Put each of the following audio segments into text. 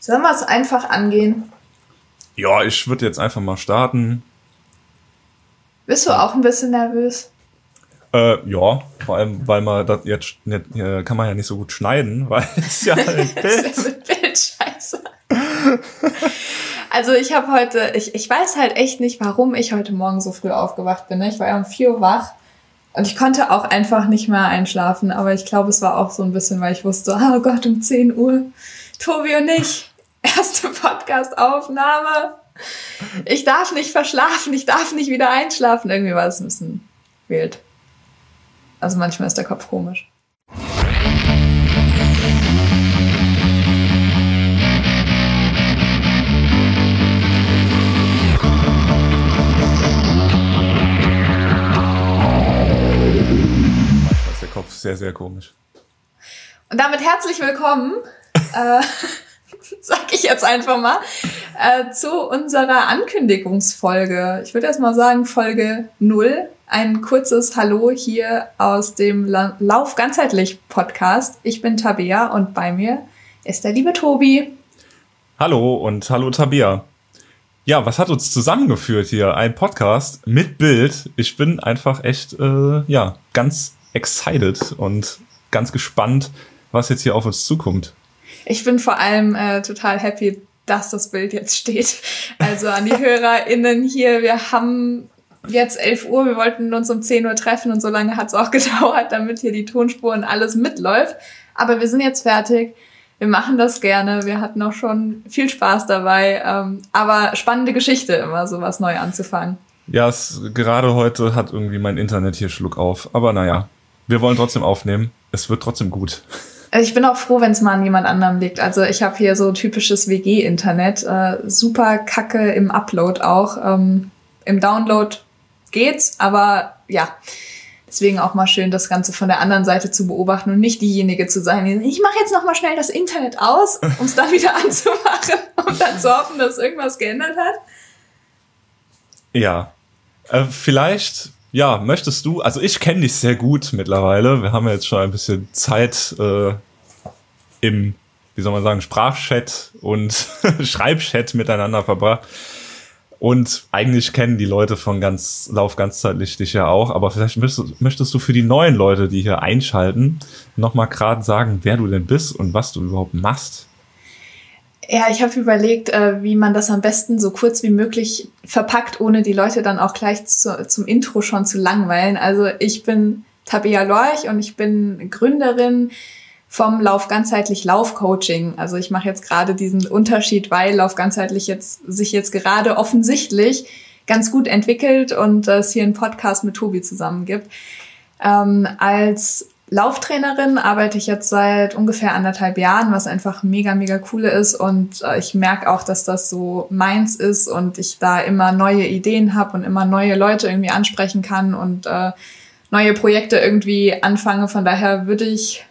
Sollen wir es einfach angehen? Ja, ich würde jetzt einfach mal starten. Bist du auch ein bisschen nervös? Äh, ja, vor allem, weil man das jetzt nicht, äh, kann man ja nicht so gut schneiden, weil es ja ein Bild. mit Bild scheiße. also ich habe heute, ich, ich weiß halt echt nicht, warum ich heute Morgen so früh aufgewacht bin. Ne? Ich war ja um 4 Uhr wach und ich konnte auch einfach nicht mehr einschlafen, aber ich glaube, es war auch so ein bisschen, weil ich wusste, oh Gott, um 10 Uhr, Tobi und ich, erste Podcast-Aufnahme. Ich darf nicht verschlafen, ich darf nicht wieder einschlafen. Irgendwie war es ein bisschen wild. Also manchmal ist der Kopf komisch. Manchmal ist der Kopf sehr, sehr komisch. Und damit herzlich willkommen, äh, sag ich jetzt einfach mal, äh, zu unserer Ankündigungsfolge. Ich würde erst mal sagen, Folge 0. Ein kurzes Hallo hier aus dem La Lauf ganzheitlich Podcast. Ich bin Tabea und bei mir ist der liebe Tobi. Hallo und hallo Tabea. Ja, was hat uns zusammengeführt hier? Ein Podcast mit Bild. Ich bin einfach echt, äh, ja, ganz excited und ganz gespannt, was jetzt hier auf uns zukommt. Ich bin vor allem äh, total happy, dass das Bild jetzt steht. Also an die HörerInnen hier, wir haben jetzt 11 Uhr, wir wollten uns um 10 Uhr treffen und so lange hat es auch gedauert, damit hier die Tonspur und alles mitläuft. Aber wir sind jetzt fertig. Wir machen das gerne. Wir hatten auch schon viel Spaß dabei. Ähm, aber spannende Geschichte, immer so was neu anzufangen. Ja, es, gerade heute hat irgendwie mein Internet hier Schluck auf. Aber naja, wir wollen trotzdem aufnehmen. Es wird trotzdem gut. Also ich bin auch froh, wenn es mal an jemand anderem liegt. Also ich habe hier so typisches WG-Internet. Äh, super kacke im Upload auch. Ähm, Im Download geht's, aber ja. Deswegen auch mal schön, das Ganze von der anderen Seite zu beobachten und nicht diejenige zu sein, die ich mache jetzt noch mal schnell das Internet aus, um es dann wieder anzumachen, um dann zu hoffen, dass irgendwas geändert hat. Ja, äh, vielleicht, ja, möchtest du, also ich kenne dich sehr gut mittlerweile. Wir haben ja jetzt schon ein bisschen Zeit äh, im, wie soll man sagen, Sprachchat und Schreibchat miteinander verbracht. Und eigentlich kennen die Leute von ganz Lauf ganzzeitlich dich ja auch, aber vielleicht möchtest, möchtest du für die neuen Leute, die hier einschalten, nochmal gerade sagen, wer du denn bist und was du überhaupt machst. Ja, ich habe überlegt, äh, wie man das am besten so kurz wie möglich verpackt, ohne die Leute dann auch gleich zu, zum Intro schon zu langweilen. Also ich bin Tabea Lorch und ich bin Gründerin vom Lauf ganzheitlich Laufcoaching. Also ich mache jetzt gerade diesen Unterschied, weil Lauf ganzheitlich jetzt sich jetzt gerade offensichtlich ganz gut entwickelt und es hier einen Podcast mit Tobi zusammen gibt. Ähm, als Lauftrainerin arbeite ich jetzt seit ungefähr anderthalb Jahren, was einfach mega, mega cool ist. Und äh, ich merke auch, dass das so meins ist und ich da immer neue Ideen habe und immer neue Leute irgendwie ansprechen kann und äh, neue Projekte irgendwie anfange. Von daher würde ich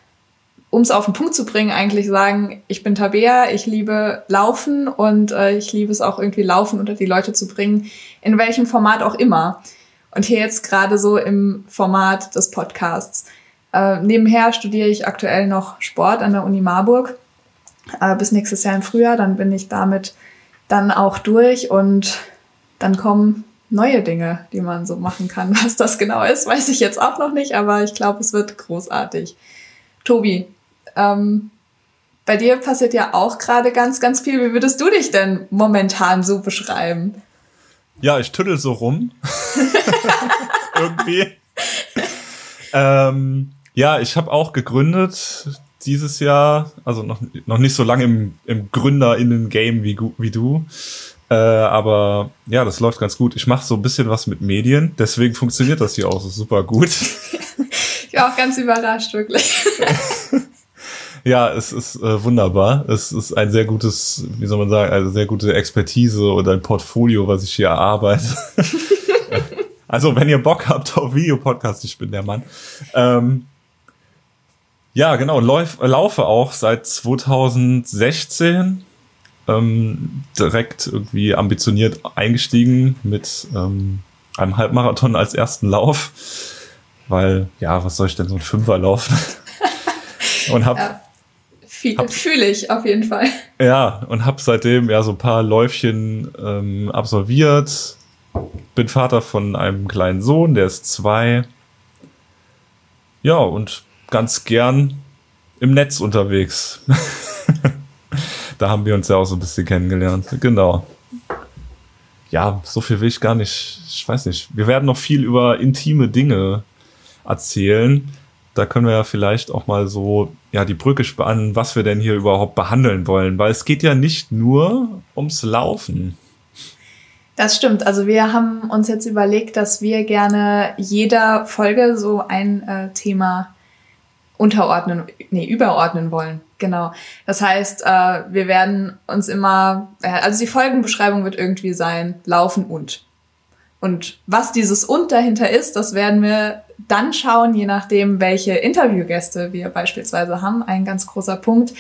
um es auf den Punkt zu bringen, eigentlich sagen, ich bin Tabea, ich liebe Laufen und äh, ich liebe es auch irgendwie Laufen unter die Leute zu bringen, in welchem Format auch immer. Und hier jetzt gerade so im Format des Podcasts. Äh, nebenher studiere ich aktuell noch Sport an der Uni Marburg äh, bis nächstes Jahr im Frühjahr. Dann bin ich damit dann auch durch und dann kommen neue Dinge, die man so machen kann. Was das genau ist, weiß ich jetzt auch noch nicht, aber ich glaube, es wird großartig. Tobi, ähm, bei dir passiert ja auch gerade ganz, ganz viel. Wie würdest du dich denn momentan so beschreiben? Ja, ich tüttel so rum. Irgendwie. ähm, ja, ich habe auch gegründet dieses Jahr, also noch, noch nicht so lange im, im GründerInnen-Game wie, wie du. Äh, aber ja, das läuft ganz gut. Ich mache so ein bisschen was mit Medien, deswegen funktioniert das hier auch so super gut. ich war auch ganz überrascht, wirklich. Ja, es ist äh, wunderbar. Es ist ein sehr gutes, wie soll man sagen, eine sehr gute Expertise oder ein Portfolio, was ich hier erarbeite. also, wenn ihr Bock habt auf Videopodcast, ich bin der Mann. Ähm, ja, genau, lauf, laufe auch seit 2016 ähm, direkt irgendwie ambitioniert eingestiegen mit ähm, einem Halbmarathon als ersten Lauf. Weil, ja, was soll ich denn so ein Fünfer laufen? Und hab, ja Fühle ich auf jeden Fall. Ja, und habe seitdem ja so ein paar Läufchen ähm, absolviert. Bin Vater von einem kleinen Sohn, der ist zwei. Ja, und ganz gern im Netz unterwegs. da haben wir uns ja auch so ein bisschen kennengelernt. Genau. Ja, so viel will ich gar nicht. Ich weiß nicht. Wir werden noch viel über intime Dinge erzählen. Da können wir ja vielleicht auch mal so ja die Brücke spannen, was wir denn hier überhaupt behandeln wollen, weil es geht ja nicht nur ums Laufen. Das stimmt. Also wir haben uns jetzt überlegt, dass wir gerne jeder Folge so ein äh, Thema unterordnen, nee, überordnen wollen. Genau. Das heißt, äh, wir werden uns immer, also die Folgenbeschreibung wird irgendwie sein, laufen und. Und was dieses und dahinter ist, das werden wir dann schauen, je nachdem, welche Interviewgäste wir beispielsweise haben. Ein ganz großer Punkt.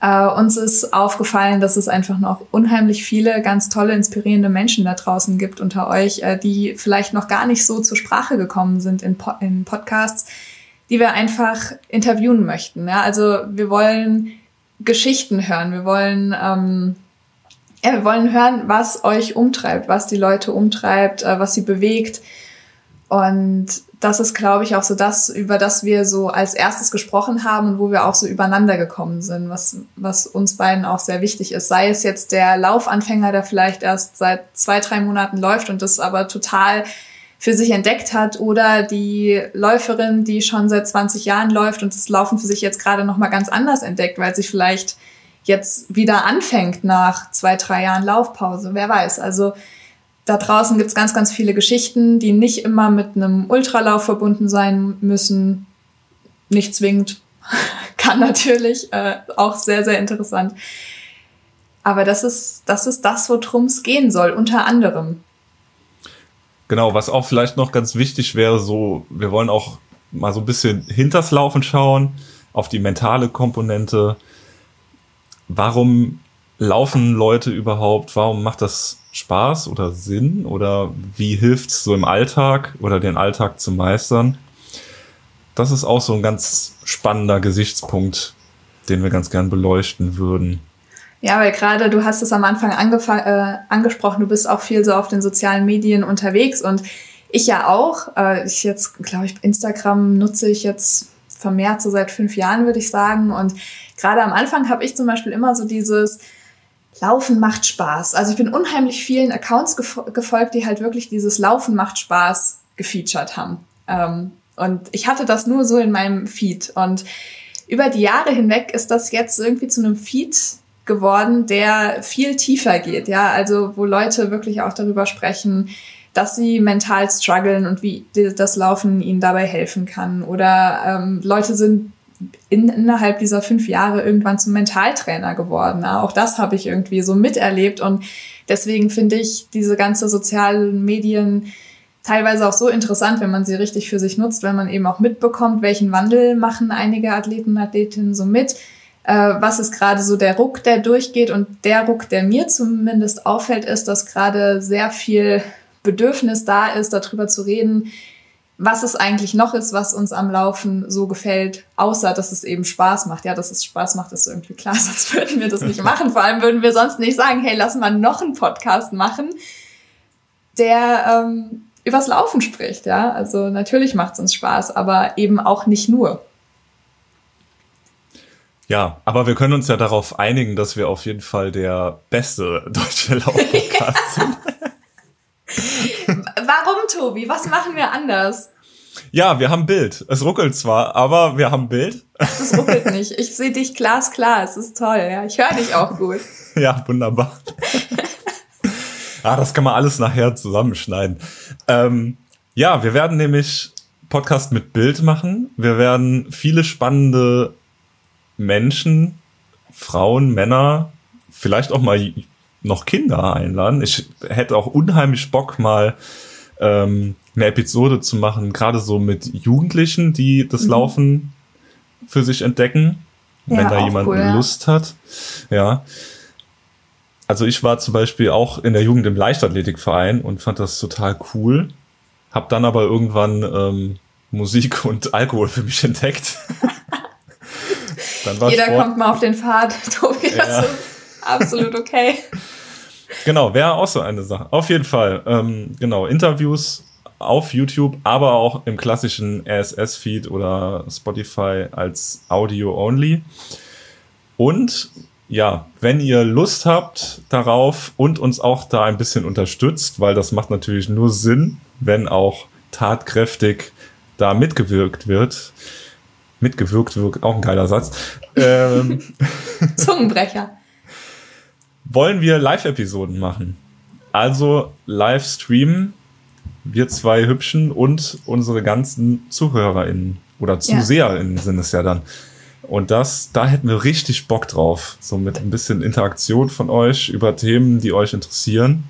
Äh, uns ist aufgefallen, dass es einfach noch unheimlich viele ganz tolle, inspirierende Menschen da draußen gibt unter euch, äh, die vielleicht noch gar nicht so zur Sprache gekommen sind in, po in Podcasts, die wir einfach interviewen möchten. Ja? Also wir wollen Geschichten hören, wir wollen, ähm, ja, wir wollen hören, was euch umtreibt, was die Leute umtreibt, äh, was sie bewegt. Und das ist, glaube ich, auch so das, über das wir so als erstes gesprochen haben und wo wir auch so übereinander gekommen sind, was, was uns beiden auch sehr wichtig ist. Sei es jetzt der Laufanfänger, der vielleicht erst seit zwei, drei Monaten läuft und das aber total für sich entdeckt hat oder die Läuferin, die schon seit 20 Jahren läuft und das Laufen für sich jetzt gerade nochmal ganz anders entdeckt, weil sie vielleicht jetzt wieder anfängt nach zwei, drei Jahren Laufpause. Wer weiß. Also da draußen gibt's ganz, ganz viele Geschichten, die nicht immer mit einem Ultralauf verbunden sein müssen. Nicht zwingend. Kann natürlich. Äh, auch sehr, sehr interessant. Aber das ist, das ist das, worum es gehen soll, unter anderem. Genau, was auch vielleicht noch ganz wichtig wäre, so, wir wollen auch mal so ein bisschen hinters Laufen schauen, auf die mentale Komponente. Warum laufen Leute überhaupt? Warum macht das Spaß oder Sinn? Oder wie hilft es so im Alltag oder den Alltag zu meistern? Das ist auch so ein ganz spannender Gesichtspunkt, den wir ganz gern beleuchten würden. Ja, weil gerade du hast es am Anfang äh, angesprochen, du bist auch viel so auf den sozialen Medien unterwegs und ich ja auch. Äh, ich jetzt, glaube ich, Instagram nutze ich jetzt vermehrt so seit fünf Jahren, würde ich sagen. Und gerade am Anfang habe ich zum Beispiel immer so dieses Laufen macht Spaß. Also ich bin unheimlich vielen Accounts gefolgt, die halt wirklich dieses Laufen macht Spaß gefeatured haben. Ähm, und ich hatte das nur so in meinem Feed. Und über die Jahre hinweg ist das jetzt irgendwie zu einem Feed geworden, der viel tiefer geht, ja, also wo Leute wirklich auch darüber sprechen, dass sie mental strugglen und wie das Laufen ihnen dabei helfen kann. Oder ähm, Leute sind in, innerhalb dieser fünf Jahre irgendwann zum Mentaltrainer geworden. Ja, auch das habe ich irgendwie so miterlebt und deswegen finde ich diese ganze sozialen Medien teilweise auch so interessant, wenn man sie richtig für sich nutzt, wenn man eben auch mitbekommt, welchen Wandel machen einige Athleten und Athletinnen so mit äh, was ist gerade so der Ruck, der durchgeht. Und der Ruck, der mir zumindest auffällt, ist, dass gerade sehr viel Bedürfnis da ist, darüber zu reden, was es eigentlich noch ist, was uns am Laufen so gefällt, außer dass es eben Spaß macht. Ja, dass es Spaß macht, ist irgendwie klar, sonst würden wir das nicht machen. Vor allem würden wir sonst nicht sagen, hey, lass mal noch einen Podcast machen, der ähm, übers Laufen spricht. Ja, also natürlich macht es uns Spaß, aber eben auch nicht nur. Ja, aber wir können uns ja darauf einigen, dass wir auf jeden Fall der beste deutsche Laufpodcast sind. Warum, Tobi? Was machen wir anders? Ja, wir haben Bild. Es ruckelt zwar, aber wir haben Bild. Das ruckelt nicht. Ich sehe dich glasklar. Es ist toll. Ja, ich höre dich auch gut. ja, wunderbar. ah, das kann man alles nachher zusammenschneiden. Ähm, ja, wir werden nämlich Podcast mit Bild machen. Wir werden viele spannende Menschen, Frauen, Männer, vielleicht auch mal noch Kinder einladen. Ich hätte auch unheimlich Bock, mal ähm, eine Episode zu machen, gerade so mit Jugendlichen, die das mhm. Laufen für sich entdecken, ja, wenn da jemand cool, Lust ja. hat. Ja. Also ich war zum Beispiel auch in der Jugend im Leichtathletikverein und fand das total cool. Hab dann aber irgendwann ähm, Musik und Alkohol für mich entdeckt. Dann war Jeder Sport. kommt mal auf den Pfad. Tobi, das Ja. ist absolut okay. Genau, wäre auch so eine Sache. Auf jeden Fall. Ähm, genau, Interviews auf YouTube, aber auch im klassischen RSS-Feed oder Spotify als Audio only. Und ja, wenn ihr Lust habt darauf und uns auch da ein bisschen unterstützt, weil das macht natürlich nur Sinn, wenn auch tatkräftig da mitgewirkt wird. Mitgewirkt wird, auch ein geiler Satz. Ähm, Zungenbrecher. wollen wir Live-Episoden machen. Also live streamen, wir zwei Hübschen und unsere ganzen ZuhörerInnen oder ZuseherInnen sind es ja dann. Und das, da hätten wir richtig Bock drauf. So mit ein bisschen Interaktion von euch über Themen, die euch interessieren.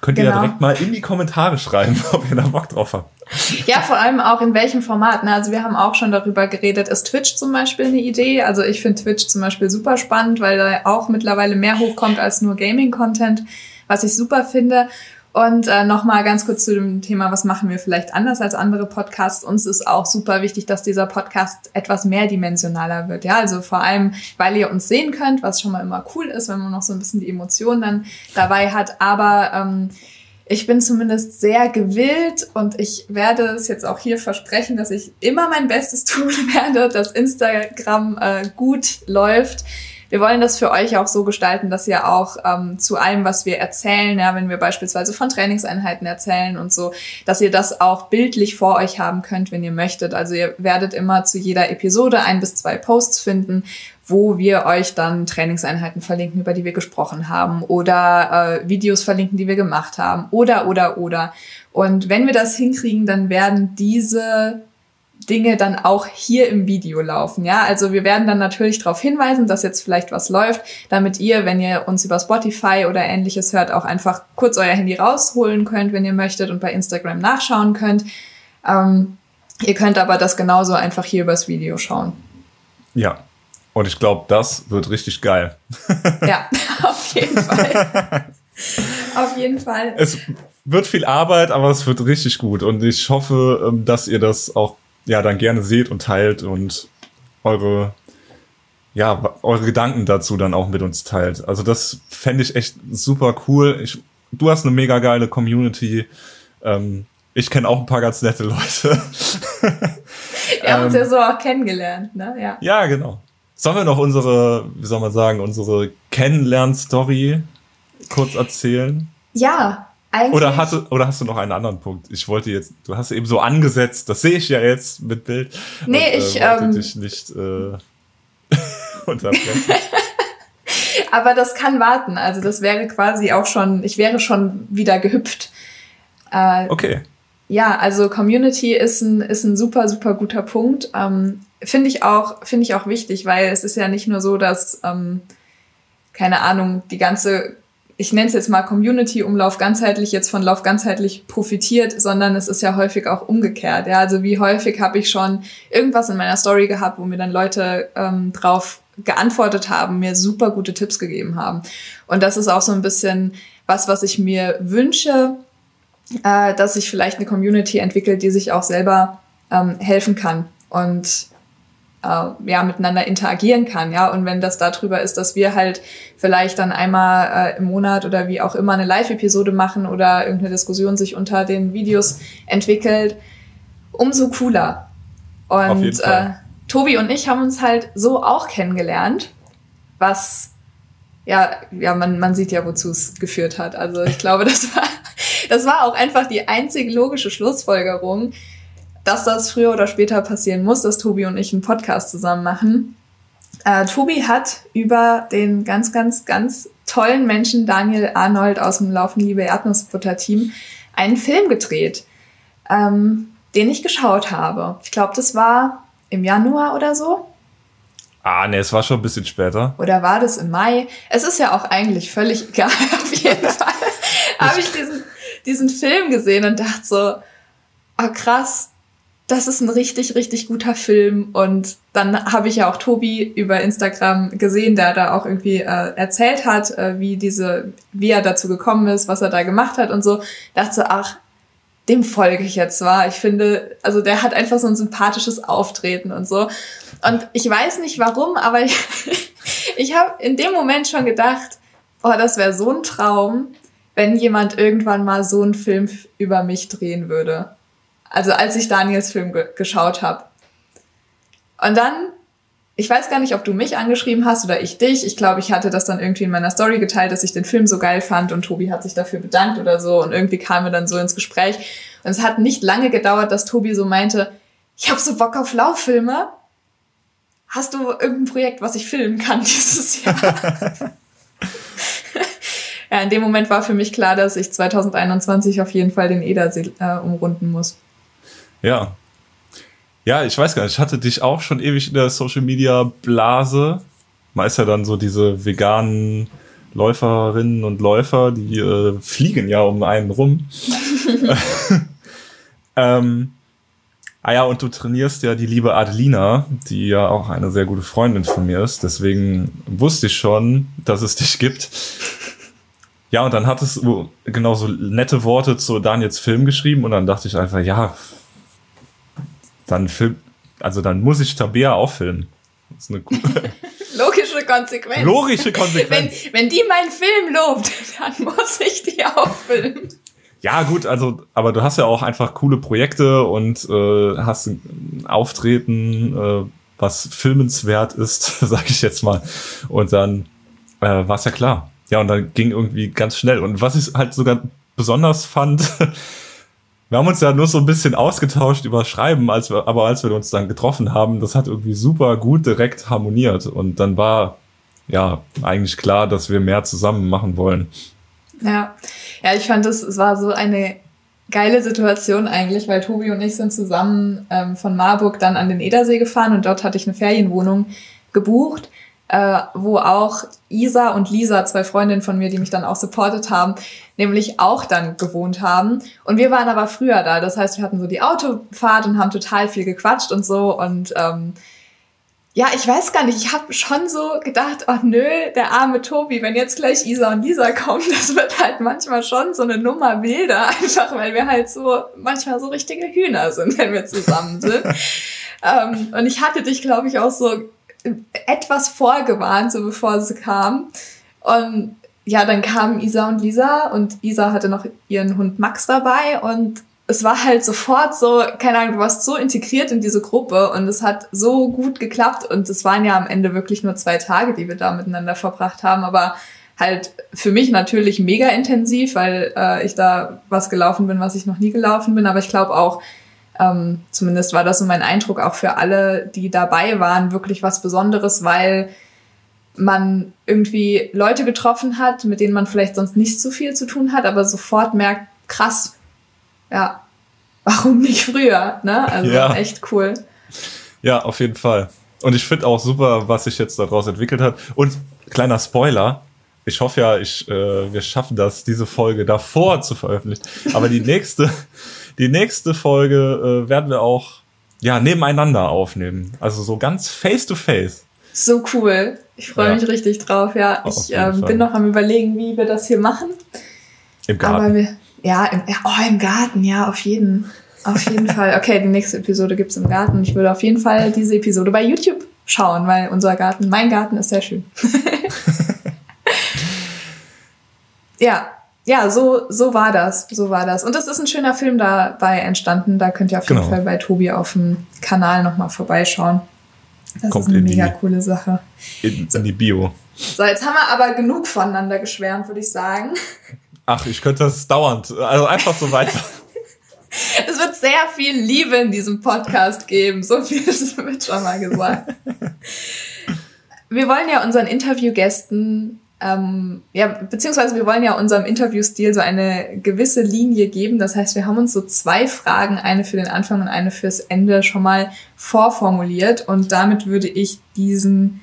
Könnt ihr ja Genau. direkt mal in die Kommentare schreiben, ob ihr da Bock drauf habt. Ja, vor allem auch in welchem Format. Ne? Also wir haben auch schon darüber geredet, ist Twitch zum Beispiel eine Idee? Also ich finde Twitch zum Beispiel super spannend, weil da auch mittlerweile mehr hochkommt als nur Gaming-Content, was ich super finde. Und äh, nochmal ganz kurz zu dem Thema, was machen wir vielleicht anders als andere Podcasts? Uns ist auch super wichtig, dass dieser Podcast etwas mehrdimensionaler wird. Ja, also vor allem, weil ihr uns sehen könnt, was schon mal immer cool ist, wenn man noch so ein bisschen die Emotionen dann dabei hat. Aber ähm, ich bin zumindest sehr gewillt und ich werde es jetzt auch hier versprechen, dass ich immer mein Bestes tun werde, dass Instagram äh, gut läuft. Wir wollen das für euch auch so gestalten, dass ihr auch ähm, zu allem, was wir erzählen, ja, wenn wir beispielsweise von Trainingseinheiten erzählen und so, dass ihr das auch bildlich vor euch haben könnt, wenn ihr möchtet. Also ihr werdet immer zu jeder Episode ein bis zwei Posts finden, wo wir euch dann Trainingseinheiten verlinken, über die wir gesprochen haben oder äh, Videos verlinken, die wir gemacht haben oder, oder, oder. Und wenn wir das hinkriegen, dann werden diese Dinge dann auch hier im Video laufen. Ja, also wir werden dann natürlich darauf hinweisen, dass jetzt vielleicht was läuft, damit ihr, wenn ihr uns über Spotify oder ähnliches hört, auch einfach kurz euer Handy rausholen könnt, wenn ihr möchtet und bei Instagram nachschauen könnt. Ähm, ihr könnt aber das genauso einfach hier übers Video schauen. Ja. Und ich glaube, das wird richtig geil. Ja, auf jeden Fall. auf jeden Fall. Es wird viel Arbeit, aber es wird richtig gut. Und ich hoffe, ähm, dass ihr das auch ja dann gerne seht und teilt und eure ja eure Gedanken dazu dann auch mit uns teilt. Also das fände ich echt super cool. Ich, du hast eine mega geile Community. Ähm, ich kenne auch ein paar ganz nette Leute. Wir haben uns ja so auch kennengelernt, ne? Ja. ja, genau. Sollen wir noch unsere, wie soll man sagen, unsere Kennenlern-Story kurz erzählen? Ja, eigentlich. Oder, hatte, oder hast du noch einen anderen Punkt? Ich wollte jetzt, du hast eben so angesetzt, das sehe ich ja jetzt mit Bild. Nee, und, ich, Äh, wollte ähm, dich nicht äh, unterbrechen. Aber das kann warten. Also das wäre quasi auch schon, ich wäre schon wieder gehüpft. Äh, Okay. Ja, also Community ist ein, ist ein super, super guter Punkt. Ähm, finde ich auch, finde ich auch wichtig, weil es ist ja nicht nur so, dass, ähm, keine Ahnung, die ganze, ich nenne es jetzt mal Community-Umlauf ganzheitlich jetzt von Lauf ganzheitlich profitiert, sondern es ist ja häufig auch umgekehrt. Ja, also wie häufig habe ich schon irgendwas in meiner Story gehabt, wo mir dann Leute ähm, drauf geantwortet haben, mir super gute Tipps gegeben haben. Und das ist auch so ein bisschen was, was ich mir wünsche, äh, dass sich vielleicht eine Community entwickelt, die sich auch selber ähm, helfen kann und äh, ja miteinander interagieren kann, ja. Und wenn das darüber ist, dass wir halt vielleicht dann einmal äh, im Monat oder wie auch immer eine Live-Episode machen oder irgendeine Diskussion sich unter den Videos entwickelt, umso cooler. Und äh. Tobi und ich haben uns halt so auch kennengelernt, was ja, ja, man, man sieht ja, wozu es geführt hat. Also ich glaube, das war, das war auch einfach die einzig logische Schlussfolgerung, dass das früher oder später passieren muss, dass Tobi und ich einen Podcast zusammen machen. Äh, Tobi hat über den ganz, ganz, ganz tollen Menschen Daniel Arnold aus dem Laufen Liebe Erdnussbutter Team einen Film gedreht, ähm, den ich geschaut habe. Ich glaube, das war im Januar oder so. Ah, nee, es war schon ein bisschen später. Oder war das im Mai? Es ist ja auch eigentlich völlig egal. Auf jeden Fall habe ich diesen, diesen Film gesehen und dachte so, oh krass, das ist ein richtig, richtig guter Film. Und dann habe ich ja auch Tobi über Instagram gesehen, der da auch irgendwie äh, erzählt hat, äh, wie diese, wie er dazu gekommen ist, was er da gemacht hat und so. Dachte ach, dem folge ich jetzt zwar. Ich finde, also der hat einfach so ein sympathisches Auftreten und so. Und ich weiß nicht warum, aber ich, ich habe in dem Moment schon gedacht, boah, das wäre so ein Traum, wenn jemand irgendwann mal so einen Film über mich drehen würde. Also als ich Daniels Film ge geschaut habe. Und dann, ich weiß gar nicht, ob du mich angeschrieben hast oder ich dich. Ich glaube, ich hatte das dann irgendwie in meiner Story geteilt, dass ich den Film so geil fand und Tobi hat sich dafür bedankt oder so. Und irgendwie kamen wir dann so ins Gespräch. Und es hat nicht lange gedauert, dass Tobi so meinte, ich habe so Bock auf Lauffilme. Hast du irgendein Projekt, was ich filmen kann dieses Jahr? ja, in dem Moment war für mich klar, dass ich 2021 auf jeden Fall den Edersee äh, umrunden muss. Ja. Ja, ich weiß gar nicht, ich hatte dich auch schon ewig in der Social Media Blase. Man ist ja dann so diese veganen Läuferinnen und Läufer, die äh, fliegen ja um einen rum. ähm, ah ja, und du trainierst ja die liebe Adelina, die ja auch eine sehr gute Freundin von mir ist. Deswegen wusste ich schon, dass es dich gibt. Ja, und dann hattest du genau so nette Worte zu Daniels Film geschrieben und dann dachte ich einfach, ja, dann film, also dann muss ich Tabea auch filmen. Das ist eine Logische Konsequenz. Logische Konsequenz. Wenn, wenn die meinen Film lobt, dann muss ich die auch filmen. Ja, gut, also, aber du hast ja auch einfach coole Projekte und äh, hast ein Auftreten, äh, was filmenswert ist, sag ich jetzt mal. Und dann äh, war es ja klar. Ja, und dann ging irgendwie ganz schnell. Und was ich halt sogar besonders fand, wir haben uns ja nur so ein bisschen ausgetauscht über Schreiben, als wir, aber als wir uns dann getroffen haben, das hat irgendwie super gut direkt harmoniert. Und dann war ja eigentlich klar, dass wir mehr zusammen machen wollen. Ja, ja, ich fand es, es war so eine geile Situation eigentlich, weil Tobi und ich sind zusammen ähm, von Marburg dann an den Edersee gefahren und dort hatte ich eine Ferienwohnung gebucht, äh, wo auch Isa und Lisa, zwei Freundinnen von mir, die mich dann auch supportet haben, nämlich auch dann gewohnt haben. Und wir waren aber früher da. Das heißt, wir hatten so die Autofahrt und haben total viel gequatscht und so. Und ähm, ja, ich weiß gar nicht, ich habe schon so gedacht, oh nö, der arme Tobi, wenn jetzt gleich Isa und Lisa kommen, das wird halt manchmal schon so eine Nummer wilder, einfach weil wir halt so manchmal so richtige Hühner sind, wenn wir zusammen sind. ähm, und ich hatte dich, glaube ich, auch so etwas vorgewarnt, so bevor sie kam. Und ja, dann kamen Isa und Lisa und Isa hatte noch ihren Hund Max dabei und es war halt sofort so, keine Ahnung, du warst so integriert in diese Gruppe und es hat so gut geklappt und es waren ja am Ende wirklich nur zwei Tage, die wir da miteinander verbracht haben, aber halt für mich natürlich mega intensiv, weil äh, ich da was gelaufen bin, was ich noch nie gelaufen bin, aber ich glaube auch, ähm, zumindest war das so mein Eindruck, auch für alle, die dabei waren, wirklich was Besonderes, weil man irgendwie Leute getroffen hat, mit denen man vielleicht sonst nicht so viel zu tun hat, aber sofort merkt, krass, ja, warum nicht früher? Ne? Also ja. echt cool. Ja, auf jeden Fall. Und ich finde auch super, was sich jetzt daraus entwickelt hat. Und kleiner Spoiler, ich hoffe ja, ich, äh, wir schaffen das, diese Folge davor zu veröffentlichen. Aber die nächste, die nächste Folge äh, werden wir auch ja nebeneinander aufnehmen. Also so ganz face to face. So cool. Ich freue ja. mich richtig drauf. Ja, ich ähm, bin noch am überlegen, wie wir das hier machen. Im Garten. Aber wir, ja, im, oh, im Garten, ja, auf jeden, auf jeden Fall. Okay, die nächste Episode gibt's im Garten. Ich würde auf jeden Fall diese Episode bei YouTube schauen, weil unser Garten, mein Garten ist sehr schön. ja, ja, so, so war das. So war das. Und es ist ein schöner Film dabei entstanden. Da könnt ihr auf jeden genau. Fall bei Tobi auf dem Kanal nochmal vorbeischauen. Das Kommt ist eine mega die, coole Sache. In, in die Bio. So, jetzt haben wir aber genug voneinander geschwärmt, würde ich sagen. Ach, ich könnte das dauernd, also einfach so weiter. es wird sehr viel Liebe in diesem Podcast geben, so viel wird schon mal gesagt. Wir wollen ja unseren Interviewgästen, ähm, ja, beziehungsweise wir wollen ja unserem Interviewstil so eine gewisse Linie geben. Das heißt, wir haben uns so zwei Fragen, eine für den Anfang und eine fürs Ende schon mal vorformuliert. Und damit würde ich diesen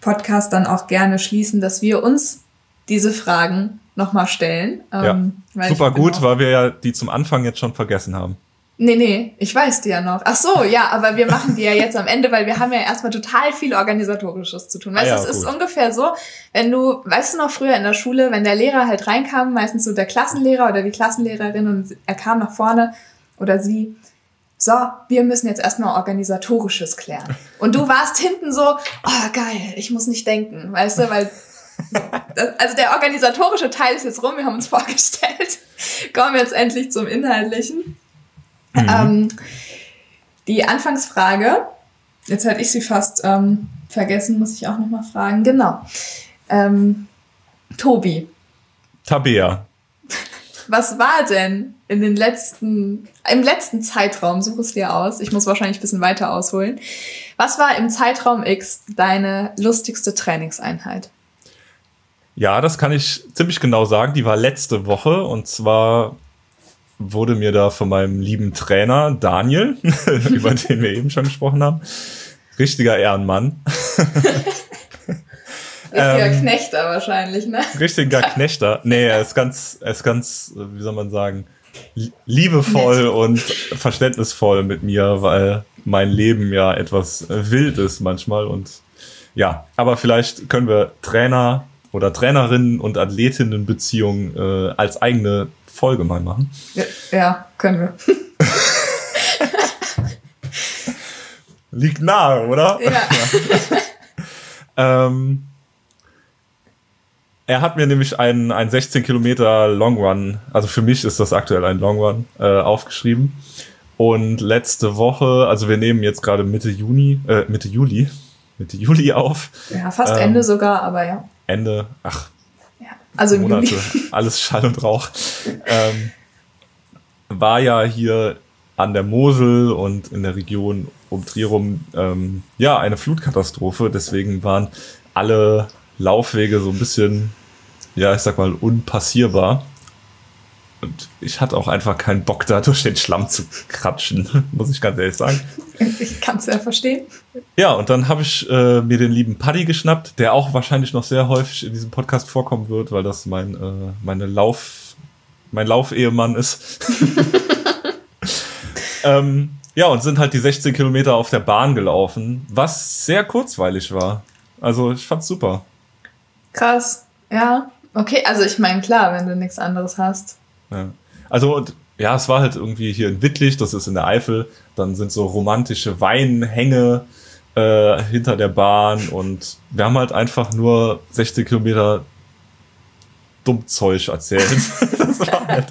Podcast dann auch gerne schließen, dass wir uns diese Fragen nochmal stellen. Ähm, ja. Super gut, weil wir ja die zum Anfang jetzt schon vergessen haben. Nee, nee, ich weiß die ja noch. Ach so, ja, aber wir machen die ja jetzt am Ende, weil wir haben ja erstmal total viel Organisatorisches zu tun. Weißt du, ah ja, es ist ungefähr so, wenn du, weißt du noch früher in der Schule, wenn der Lehrer halt reinkam, meistens so der Klassenlehrer oder die Klassenlehrerin und er kam nach vorne oder sie, so, wir müssen jetzt erstmal organisatorisches klären. Und du warst hinten so, oh geil, ich muss nicht denken, weißt du, weil also der organisatorische Teil ist jetzt rum, wir haben uns vorgestellt. Kommen wir jetzt endlich zum Inhaltlichen. Mhm. Ähm, die Anfangsfrage, jetzt hätte ich sie fast ähm, vergessen, muss ich auch nochmal fragen. Genau. Ähm, Tobi. Tabea. Was war denn in den letzten, im letzten Zeitraum, such es dir aus, ich muss wahrscheinlich ein bisschen weiter ausholen. Was war im Zeitraum X deine lustigste Trainingseinheit? Ja, das kann ich ziemlich genau sagen. Die war letzte Woche und zwar wurde mir da von meinem lieben Trainer Daniel, über den wir eben schon gesprochen haben, richtiger Ehrenmann. Richtiger ähm, Knechter wahrscheinlich, ne? Richtiger Knechter. Nee, er ist ganz, er ist ganz, wie soll man sagen, liebevoll Nett. und verständnisvoll mit mir, weil mein Leben ja etwas wild ist manchmal und ja, aber vielleicht können wir Trainer oder Trainerinnen und Athletinnenbeziehungen äh, als eigene Folge mal machen. Ja, ja können wir. Liegt nahe, oder? Ja. ähm, er hat mir nämlich einen, einen 16 Kilometer Long Run, also für mich ist das aktuell ein Long Run, äh, aufgeschrieben. Und letzte Woche, also wir nehmen jetzt gerade Mitte Juni, äh, Mitte Juli, Mitte Juli auf. Ja, fast ähm, Ende sogar, aber ja. Ende, ach, also Monate, alles Schall und Rauch. Ähm, war ja hier an der Mosel und in der Region um Trier rum ähm, ja eine Flutkatastrophe. Deswegen waren alle Laufwege so ein bisschen, ja, ich sag mal, unpassierbar. Und ich hatte auch einfach keinen Bock, da durch den Schlamm zu kratschen, muss ich ganz ehrlich sagen. Ich kann es ja verstehen. Ja, und dann habe ich äh, mir den lieben Paddy geschnappt, der auch wahrscheinlich noch sehr häufig in diesem Podcast vorkommen wird, weil das mein, äh, meine Lauf, mein Laufehemann ist. ähm, ja, und sind halt die 16 Kilometer auf der Bahn gelaufen, was sehr kurzweilig war. Also ich fand's super. Krass, ja. Okay, also ich meine, klar, wenn du nichts anderes hast. Ja. Also, ja, es war halt irgendwie hier in Wittlich, das ist in der Eifel, dann sind so romantische Weinhänge äh, hinter der Bahn und wir haben halt einfach nur 60 Kilometer Dummzeug erzählt. das war halt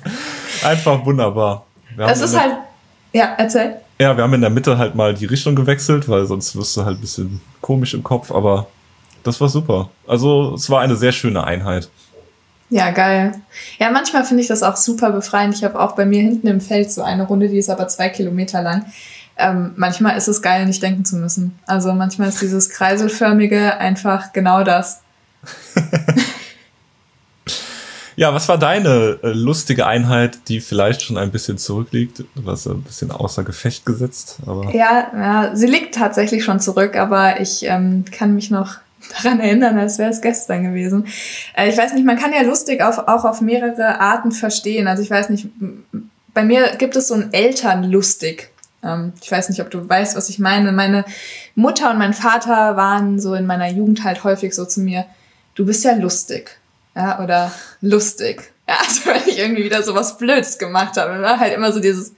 einfach wunderbar. Es ist halt, ja, erzähl. Ja, wir haben in der Mitte halt mal die Richtung gewechselt, weil sonst wirst du halt ein bisschen komisch im Kopf, aber das war super. Also es war eine sehr schöne Einheit. Ja, geil. Ja, manchmal finde ich das auch super befreiend. Ich habe auch bei mir hinten im Feld so eine Runde, die ist aber zwei Kilometer lang. Ähm, manchmal ist es geil, nicht denken zu müssen. Also manchmal ist dieses Kreiselförmige einfach genau das. ja, was war deine äh, lustige Einheit, die vielleicht schon ein bisschen zurückliegt? Was ein bisschen außer Gefecht gesetzt? Aber ja, ja, sie liegt tatsächlich schon zurück, aber ich ähm, kann mich noch daran erinnern, als wäre es gestern gewesen. Äh, ich weiß nicht, man kann ja lustig auf, auch auf mehrere Arten verstehen. Also ich weiß nicht, bei mir gibt es so ein Elternlustig. Ähm, ich weiß nicht, ob du weißt, was ich meine. Meine Mutter und mein Vater waren so in meiner Jugend halt häufig so zu mir, du bist ja lustig. Ja, oder lustig. Ja, also wenn ich irgendwie wieder so was Blöds gemacht habe, war halt immer so dieses,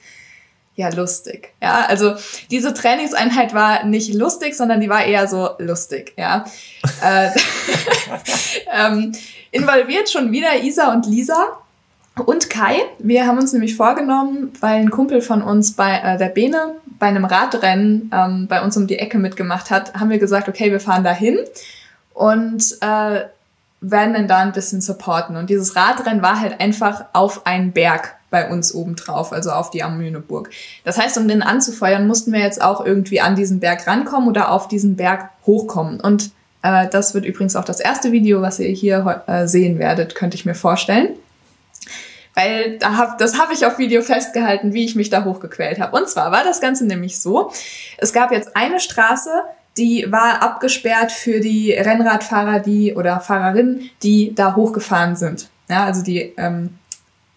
ja, lustig. Ja, also diese Trainingseinheit war nicht lustig, sondern die war eher so lustig, ja. äh, ähm, involviert schon wieder Isa und Lisa und Kai. Wir haben uns nämlich vorgenommen, weil ein Kumpel von uns bei äh, der Bene bei einem Radrennen ähm, bei uns um die Ecke mitgemacht hat, haben wir gesagt, okay, wir fahren dahin und äh, werden dann da ein bisschen supporten. Und dieses Radrennen war halt einfach auf einen Berg bei uns obendrauf, also auf die Amüneburg. Das heißt, um den anzufeuern, mussten wir jetzt auch irgendwie an diesen Berg rankommen oder auf diesen Berg hochkommen. Und äh, das wird übrigens auch das erste Video, was ihr hier äh, sehen werdet, könnte ich mir vorstellen. Weil da hab, das habe ich auf Video festgehalten, wie ich mich da hochgequält habe. Und zwar war das Ganze nämlich so, es gab jetzt eine Straße, die war abgesperrt für die Rennradfahrer, die oder Fahrerinnen, die da hochgefahren sind. Ja, also die ähm,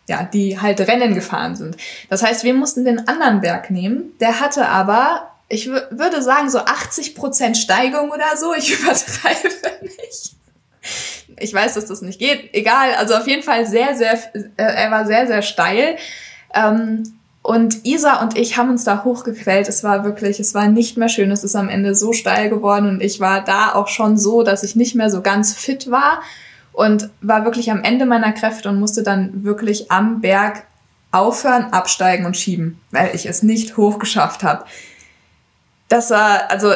ja, die halt Rennen gefahren sind. Das heißt, wir mussten den anderen Berg nehmen. Der hatte aber, ich würde sagen, so 80 Prozent Steigung oder so. Ich übertreibe nicht. Ich weiß, dass das nicht geht. Egal. Also auf jeden Fall sehr, sehr, äh, er war sehr, sehr steil. Ähm, und Isa und ich haben uns da hochgequält. Es war wirklich, es war nicht mehr schön. Es ist am Ende so steil geworden und ich war da auch schon so, dass ich nicht mehr so ganz fit war und war wirklich am Ende meiner Kräfte und musste dann wirklich am Berg aufhören, absteigen und schieben, weil ich es nicht hochgeschafft habe. Das war, also,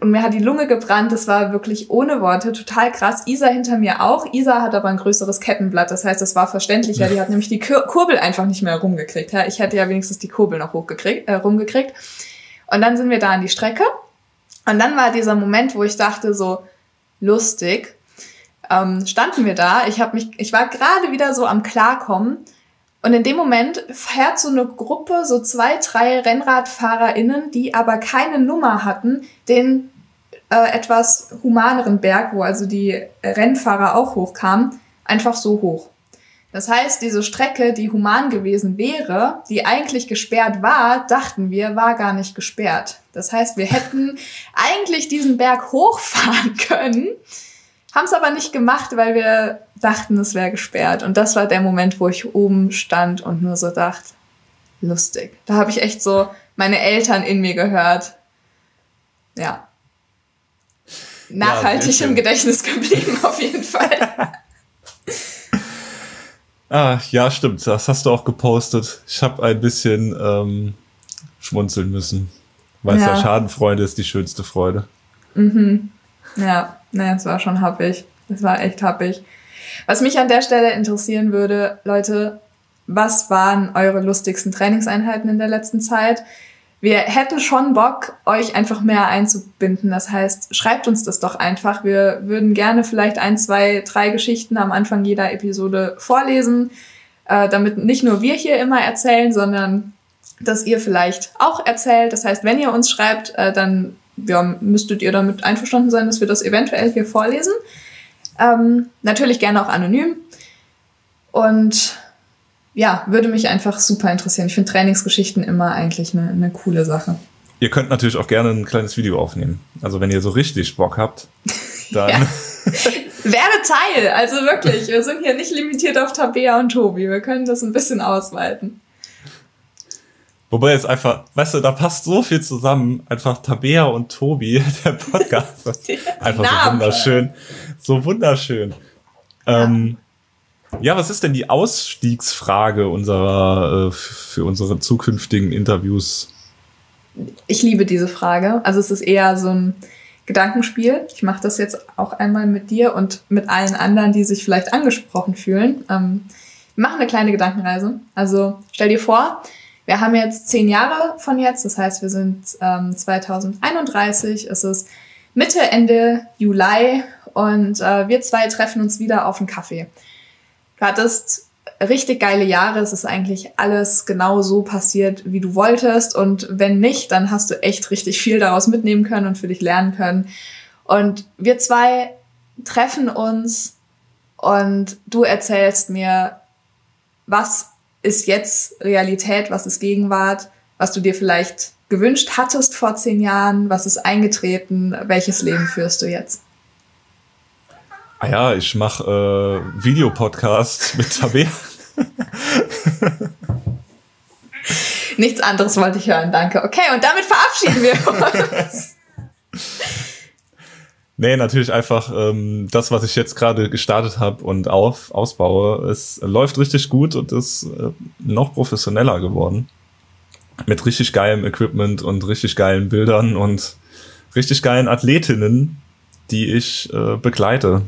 und mir hat die Lunge gebrannt, das war wirklich ohne Worte total krass. Isa hinter mir auch. Isa hat aber ein größeres Kettenblatt, das heißt, das war verständlicher. Die hat nämlich die Kurbel einfach nicht mehr rumgekriegt. Ich hätte ja wenigstens die Kurbel noch hochgekriegt, äh, rumgekriegt. Und dann sind wir da an die Strecke. Und dann war dieser Moment, wo ich dachte so, lustig, ähm, standen wir da. Ich habe mich, ich war gerade wieder so am Klarkommen. Und in dem Moment fährt so eine Gruppe, so zwei, drei RennradfahrerInnen, die aber keine Nummer hatten, den äh, etwas humaneren Berg, wo also die Rennfahrer auch hochkamen, einfach so hoch. Das heißt, diese Strecke, die human gewesen wäre, die eigentlich gesperrt war, dachten wir, war gar nicht gesperrt. Das heißt, wir hätten eigentlich diesen Berg hochfahren können, haben es aber nicht gemacht, weil wir dachten, es wäre gesperrt. Und das war der Moment, wo ich oben stand und nur so dachte, lustig. Da habe ich echt so meine Eltern in mir gehört. Ja. Nachhaltig ja, im Gedächtnis geblieben, auf jeden Fall. ah, ja, stimmt. Das hast du auch gepostet. Ich habe ein bisschen ähm, schmunzeln müssen. Weil ja. ja Schadenfreude ist die schönste Freude. Mhm. Ja. Naja, es war schon happig. Es war echt happig. Was mich an der Stelle interessieren würde, Leute, was waren eure lustigsten Trainingseinheiten in der letzten Zeit? Wir hätten schon Bock, euch einfach mehr einzubinden. Das heißt, schreibt uns das doch einfach. Wir würden gerne vielleicht ein, zwei, drei Geschichten am Anfang jeder Episode vorlesen, äh, damit nicht nur wir hier immer erzählen, sondern dass ihr vielleicht auch erzählt. Das heißt, wenn ihr uns schreibt, äh, dann ja, müsstet ihr damit einverstanden sein, dass wir das eventuell hier vorlesen. Ähm, natürlich gerne auch anonym. Und ja, würde mich einfach super interessieren. Ich finde Trainingsgeschichten immer eigentlich eine, eine coole Sache. Ihr könnt natürlich auch gerne ein kleines Video aufnehmen. Also wenn ihr so richtig Bock habt, dann. Werde Teil, also wirklich. Wir sind hier nicht limitiert auf Tabea und Tobi. Wir können das ein bisschen ausweiten. Wobei es einfach, weißt du, da passt so viel zusammen. Einfach Tabea und Tobi, der Podcast. einfach so wunderschön. So wunderschön. Ja. Ähm, ja, was ist denn die Ausstiegsfrage unserer, äh, für unsere zukünftigen Interviews? Ich liebe diese Frage. Also es ist eher so ein Gedankenspiel. Ich mache das jetzt auch einmal mit dir und mit allen anderen, die sich vielleicht angesprochen fühlen. Ähm, wir machen eine kleine Gedankenreise. Also stell dir vor, wir haben jetzt zehn Jahre von jetzt, das heißt, wir sind ähm, 2031, es ist Mitte, Ende Juli und äh, wir zwei treffen uns wieder auf einen Kaffee. Du hattest richtig geile Jahre, es ist eigentlich alles genau so passiert, wie du wolltest und wenn nicht, dann hast du echt richtig viel daraus mitnehmen können und für dich lernen können. Und wir zwei treffen uns und du erzählst mir, was ist jetzt Realität, was ist Gegenwart, was du dir vielleicht gewünscht hattest vor zehn Jahren, was ist eingetreten, welches Leben führst du jetzt? Ah ja, ich mache äh, Videopodcast mit Tabea. Nichts anderes wollte ich hören, danke. Okay, und damit verabschieden wir uns. Nee, natürlich einfach ähm, das, was ich jetzt gerade gestartet habe und auf, ausbaue. Es läuft richtig gut und ist äh, noch professioneller geworden. Mit richtig geilem Equipment und richtig geilen Bildern und richtig geilen Athletinnen, die ich äh, begleite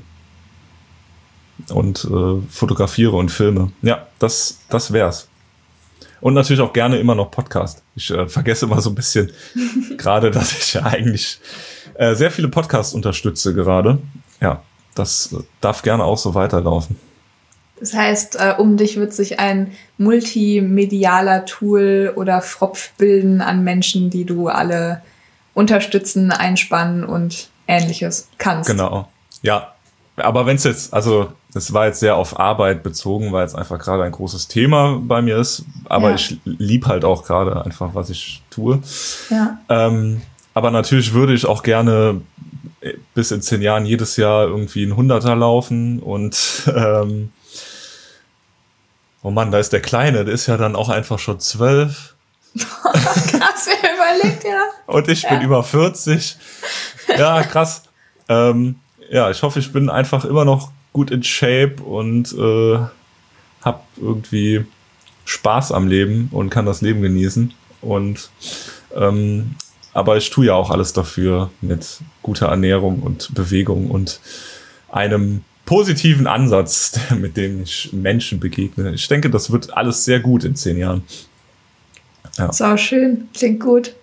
und äh, fotografiere und filme. Ja, das, das wär's. Und natürlich auch gerne immer noch Podcast. Ich äh, vergesse immer so ein bisschen gerade, dass ich ja eigentlich äh, sehr viele Podcasts unterstütze gerade. Ja, das darf gerne auch so weiterlaufen. Das heißt, äh, um dich wird sich ein multimedialer Tool oder Fropf bilden an Menschen, die du alle unterstützen, einspannen und ähnliches kannst. Genau. Ja, aber wenn es jetzt, also das war jetzt sehr auf Arbeit bezogen, weil es einfach gerade ein großes Thema bei mir ist. Aber ja. ich lieb halt auch gerade einfach, was ich tue. Ja. Ähm, aber natürlich würde ich auch gerne äh, bis in zehn Jahren jedes Jahr irgendwie ein Hunderter laufen und ähm, oh Mann, da ist der Kleine, der ist ja dann auch einfach schon zwölf. krass, wer überlegt, ja. Und ich ja. bin über 40. Ja, krass. ähm, ja, ich hoffe, ich bin einfach immer noch gut in Shape und äh, hab irgendwie Spaß am Leben und kann das Leben genießen. Und ähm, aber ich tue ja auch alles dafür mit guter Ernährung und Bewegung und einem positiven Ansatz, mit dem ich Menschen begegne. Ich denke, das wird alles sehr gut in zehn Jahren. Ja. So schön, klingt gut.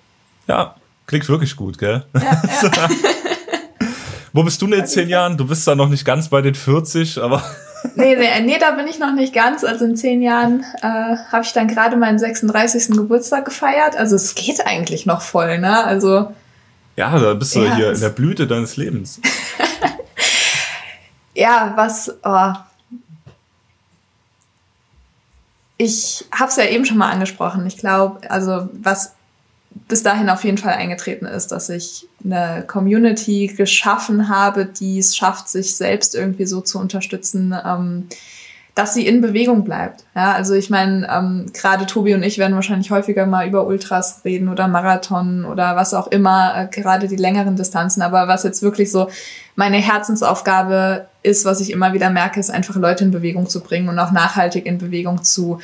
Ja, klingt wirklich gut, gell? Ja, ja. Wo bist du denn in zehn Jahren? Du bist da noch nicht ganz bei den 40, aber. Nee, nee, nee, da bin ich noch nicht ganz. Also in zehn Jahren äh, habe ich dann gerade meinen 36. Geburtstag gefeiert. Also es geht eigentlich noch voll, ne? Also. Ja, da bist du ja, hier in der Blüte deines Lebens. ja, was. Oh. Ich habe es ja eben schon mal angesprochen. Ich glaube, also was bis dahin auf jeden Fall eingetreten ist, dass ich eine Community geschaffen habe, die es schafft, sich selbst irgendwie so zu unterstützen, ähm, dass sie in Bewegung bleibt. Ja, also ich meine, ähm, gerade Tobi und ich werden wahrscheinlich häufiger mal über Ultras reden oder Marathon oder was auch immer, äh, gerade die längeren Distanzen. Aber was jetzt wirklich so meine Herzensaufgabe ist, was ich immer wieder merke, ist einfach Leute in Bewegung zu bringen und auch nachhaltig in Bewegung zu,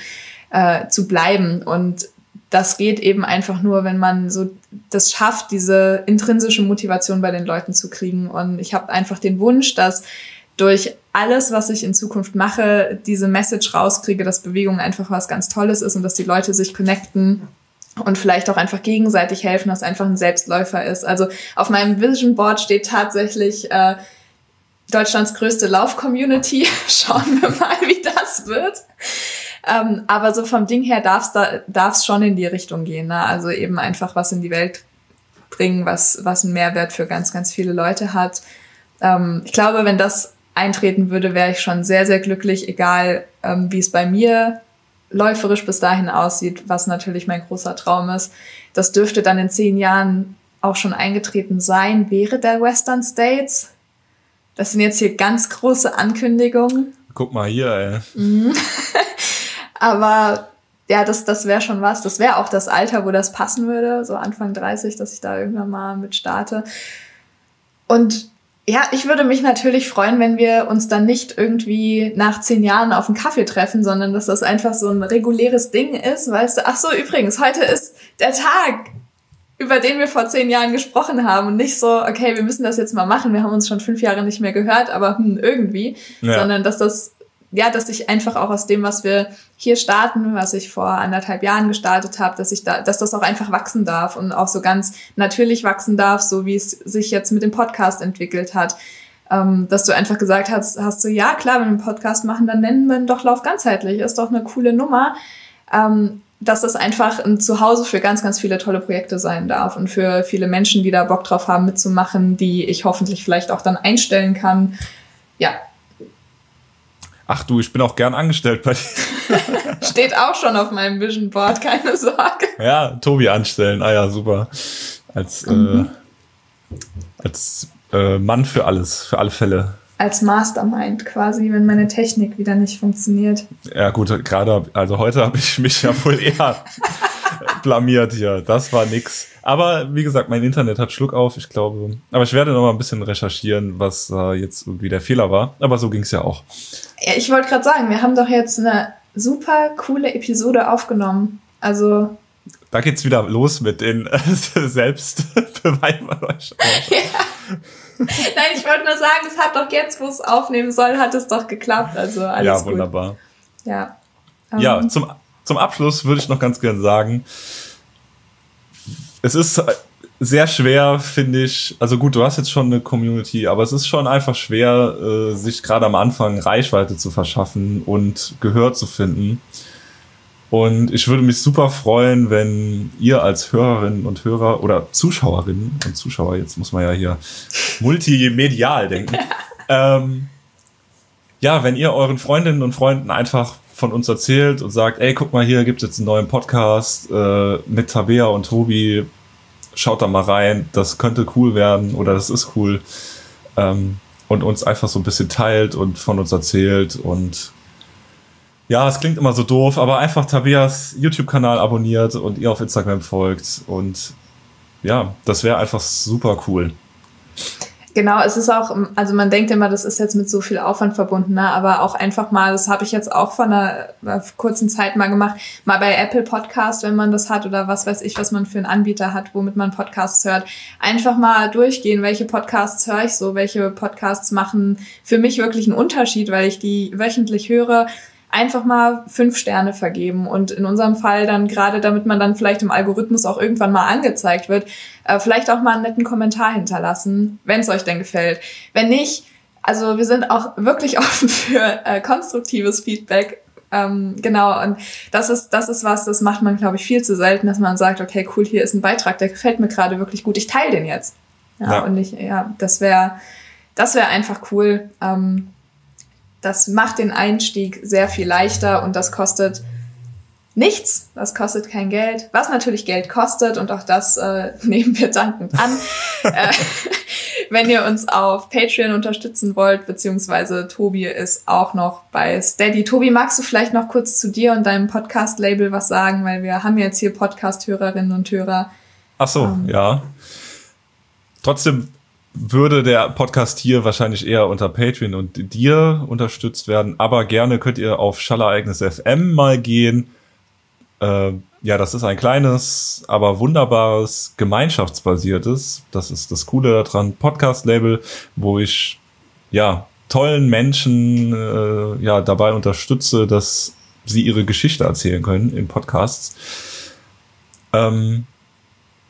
äh, zu bleiben. Und das geht eben einfach nur, wenn man so das schafft, diese intrinsische Motivation bei den Leuten zu kriegen. Und ich habe einfach den Wunsch, dass durch alles, was ich in Zukunft mache, diese Message rauskriege, dass Bewegung einfach was ganz Tolles ist und dass die Leute sich connecten und vielleicht auch einfach gegenseitig helfen, dass einfach ein Selbstläufer ist. Also auf meinem Vision Board steht tatsächlich äh, Deutschlands größte Lauf-Community. Schauen wir mal, wie das wird. Ähm, aber so vom Ding her darf es da, darf's schon in die Richtung gehen. Ne? Also eben einfach was in die Welt bringen, was, was einen Mehrwert für ganz, ganz viele Leute hat. Ähm, ich glaube, wenn das eintreten würde, wäre ich schon sehr, sehr glücklich, egal ähm, wie es bei mir läuferisch bis dahin aussieht, was natürlich mein großer Traum ist. Das dürfte dann in zehn Jahren auch schon eingetreten sein, wäre der Western States. Das sind jetzt hier ganz große Ankündigungen. Guck mal hier, ey. Aber ja, das, das wäre schon was. Das wäre auch das Alter, wo das passen würde, so Anfang 30, dass ich da irgendwann mal mit starte. Und ja, ich würde mich natürlich freuen, wenn wir uns dann nicht irgendwie nach zehn Jahren auf einen Kaffee treffen, sondern dass das einfach so ein reguläres Ding ist, weißt du, ach so, übrigens, heute ist der Tag, über den wir vor zehn Jahren gesprochen haben und nicht so, okay, wir müssen das jetzt mal machen, wir haben uns schon fünf Jahre nicht mehr gehört, aber hm, irgendwie, ja. sondern dass das ja, dass ich einfach auch aus dem, was wir hier starten, was ich vor anderthalb Jahren gestartet habe, dass ich da, dass das auch einfach wachsen darf und auch so ganz natürlich wachsen darf, so wie es sich jetzt mit dem Podcast entwickelt hat. Ähm, dass du einfach gesagt hast, hast du, ja klar, wenn wir einen Podcast machen, dann nennen wir ihn doch Lauf ganzheitlich, ist doch eine coole Nummer. Ähm, dass das einfach ein Zuhause für ganz, ganz viele tolle Projekte sein darf und für viele Menschen, die da Bock drauf haben mitzumachen, die ich hoffentlich vielleicht auch dann einstellen kann. Ja, Ach du, ich bin auch gern angestellt bei dir. Steht auch schon auf meinem Vision Board, keine Sorge. Ja, Tobi anstellen. Ah ja, super. Als, mhm. äh, als äh, Mann für alles, für alle Fälle. Als Mastermind quasi, wenn meine Technik wieder nicht funktioniert. Ja, gut, gerade, also heute habe ich mich ja wohl eher blamiert hier. Das war nix. Aber wie gesagt, mein Internet hat Schluck auf, ich glaube. Aber ich werde noch mal ein bisschen recherchieren, was äh, jetzt irgendwie der Fehler war. Aber so ging es ja auch. Ja, ich wollte gerade sagen, wir haben doch jetzt eine super coole Episode aufgenommen. Also. Da geht's wieder los mit den äh, Selbstbeweisen. ja. Nein, ich wollte nur sagen, es hat doch jetzt, wo es aufnehmen soll, hat es doch geklappt. Also alles Ja, wunderbar. Gut. Ja. Ja, ähm. zum, zum Abschluss würde ich noch ganz gern sagen, es ist sehr schwer, finde ich. Also gut, du hast jetzt schon eine Community, aber es ist schon einfach schwer, äh, sich gerade am Anfang Reichweite zu verschaffen und Gehör zu finden. Und ich würde mich super freuen, wenn ihr als Hörerinnen und Hörer oder Zuschauerinnen und Zuschauer, jetzt muss man ja hier multimedial denken, ähm, ja, wenn ihr euren Freundinnen und Freunden einfach von uns erzählt und sagt, ey, guck mal, hier gibt's jetzt einen neuen Podcast äh, mit Tabea und Tobi, schaut da mal rein, das könnte cool werden oder das ist cool. Ähm, und uns einfach so ein bisschen teilt und von uns erzählt und ja, es klingt immer so doof, aber einfach Tabeas YouTube-Kanal abonniert und ihr auf Instagram folgt und ja, das wäre einfach super cool. Genau, es ist auch, also man denkt immer, das ist jetzt mit so viel Aufwand verbunden, ne? aber auch einfach mal, das habe ich jetzt auch einer, einer, kurzen Zeit mal gemacht, mal bei Apple Podcast, wenn man das hat oder was weiß ich, was man für einen Anbieter hat, womit man Podcasts hört, einfach mal durchgehen, welche Podcasts höre ich so, welche Podcasts machen für mich wirklich einen Unterschied, weil ich die wöchentlich höre einfach mal fünf Sterne vergeben und in unserem Fall dann gerade, damit man dann vielleicht im Algorithmus auch irgendwann mal angezeigt wird, äh, vielleicht auch mal einen netten Kommentar hinterlassen, wenn es euch denn gefällt. Wenn nicht, also wir sind auch wirklich offen für äh, konstruktives Feedback. Ähm, genau, und das ist, das ist was, das macht man, glaube ich, viel zu selten, dass man sagt, okay, cool, hier ist ein Beitrag, der gefällt mir gerade wirklich gut, ich teile den jetzt. Ja, ja. und ich, ja, das wäre, das wäre einfach cool. Ähm, das macht den Einstieg sehr viel leichter und das kostet nichts, das kostet kein Geld, was natürlich Geld kostet und auch das äh, nehmen wir dankend an. äh, wenn ihr uns auf Patreon unterstützen wollt, beziehungsweise Tobi ist auch noch bei Steady. Tobi, magst du vielleicht noch kurz zu dir und deinem Podcast-Label was sagen, weil wir haben jetzt hier Podcast-Hörerinnen und Hörer. Ach so, ähm, ja. Trotzdem würde der Podcast hier wahrscheinlich eher unter Patreon und dir unterstützt werden, aber gerne könnt ihr auf Schallereignis FM mal gehen. Äh, ja, das ist ein kleines, aber wunderbares, gemeinschaftsbasiertes, das ist das Coole daran, Podcast-Label, wo ich ja tollen Menschen äh, ja dabei unterstütze, dass sie ihre Geschichte erzählen können in Podcasts. Ähm,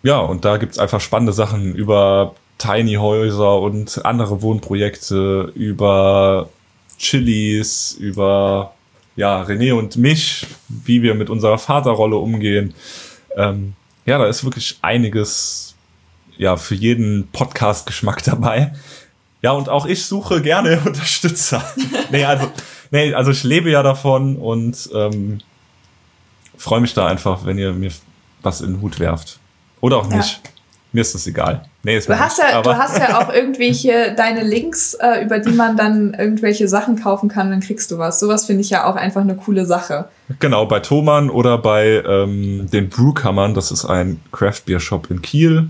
ja, und da gibt's einfach spannende Sachen über Tiny Häuser und andere Wohnprojekte, über Chilis, über ja, René und mich, wie wir mit unserer Vaterrolle umgehen. Ähm, ja, da ist wirklich einiges ja für jeden Podcast-Geschmack dabei. Ja, und auch ich suche gerne Unterstützer. nee, also, nee, also ich lebe ja davon und ähm, freue mich da einfach, wenn ihr mir was in den Hut werft. Oder auch nicht. Ja. Mir ist das egal. Nee, ist du, hast ja, du hast ja auch irgendwelche deine Links, äh, über die man dann irgendwelche Sachen kaufen kann, dann kriegst du was. Sowas finde ich ja auch einfach eine coole Sache. Genau, bei Thomann oder bei ähm, den Brewkammern, das ist ein Craft Beer Shop in Kiel,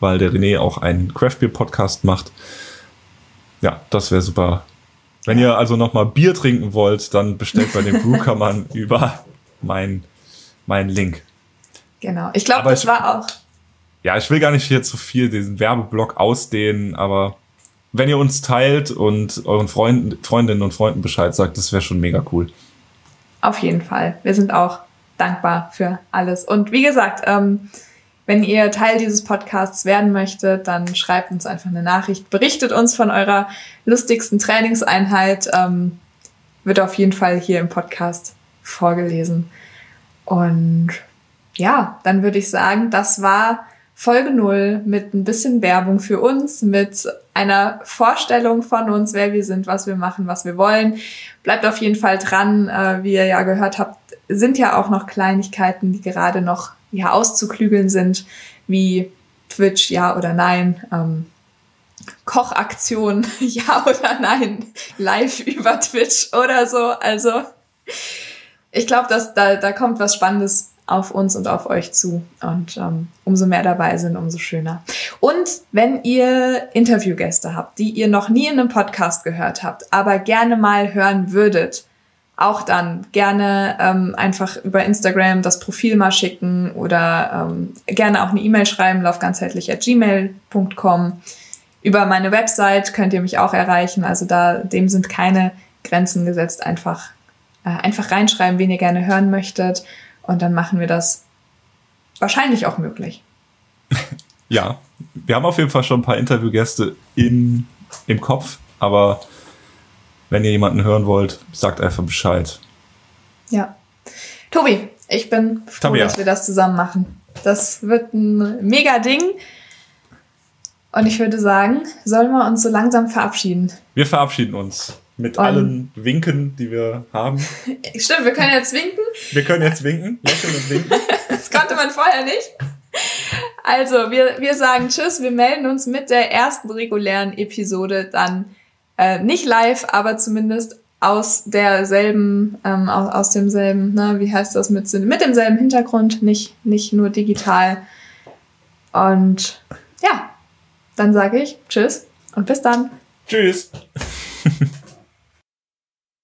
weil der René auch einen Craft Beer Podcast macht. Ja, das wäre super. Wenn ihr also nochmal Bier trinken wollt, dann bestellt bei den Brewkammern über mein, mein Link. Genau. Ich glaube, das war auch ja, ich will gar nicht hier zu viel diesen Werbeblock ausdehnen, aber wenn ihr uns teilt und euren Freunden, Freundinnen und Freunden Bescheid sagt, das wäre schon mega cool. Auf jeden Fall. Wir sind auch dankbar für alles. Und wie gesagt, ähm, wenn ihr Teil dieses Podcasts werden möchtet, dann schreibt uns einfach eine Nachricht, berichtet uns von eurer lustigsten Trainingseinheit. Ähm, wird auf jeden Fall hier im Podcast vorgelesen. Und ja, dann würde ich sagen, das war Folge 0 mit ein bisschen Werbung für uns, mit einer Vorstellung von uns, wer wir sind, was wir machen, was wir wollen. Bleibt auf jeden Fall dran. Äh, wie ihr ja gehört habt, sind ja auch noch Kleinigkeiten, die gerade noch ja, auszuklügeln sind, wie Twitch, ja oder nein. Ähm, Kochaktion, ja oder nein, live über Twitch oder so. Also ich glaube, dass da, da kommt was Spannendes auf uns und auf euch zu. Und ähm, umso mehr dabei sind, umso schöner. Und wenn ihr Interviewgäste habt, die ihr noch nie in einem Podcast gehört habt, aber gerne mal hören würdet, auch dann gerne ähm, einfach über Instagram das Profil mal schicken oder ähm, gerne auch eine E-Mail schreiben, laufganzheitlich.gmail.com. Über meine Website könnt ihr mich auch erreichen. Also da, dem sind keine Grenzen gesetzt. Einfach, äh, einfach reinschreiben, wen ihr gerne hören möchtet. Und dann machen wir das wahrscheinlich auch möglich. ja, wir haben auf jeden Fall schon ein paar Interviewgäste in, im Kopf, aber wenn ihr jemanden hören wollt, sagt einfach Bescheid. Ja. Tobi, ich bin froh, Tabia. dass wir das zusammen machen. Das wird ein mega Ding. Und ich würde sagen, sollen wir uns so langsam verabschieden? Wir verabschieden uns. Mit Und allen Winken, die wir haben. Stimmt, wir können jetzt winken. Wir können jetzt winken, lächeln und winken. das konnte man vorher nicht. Also, wir, wir sagen Tschüss, wir melden uns mit der ersten regulären Episode dann äh, nicht live, aber zumindest aus derselben, ähm, aus, aus demselben, ne, wie heißt das, mit, mit demselben Hintergrund, nicht, nicht nur digital. Und ja, dann sage ich Tschüss und bis dann. Tschüss.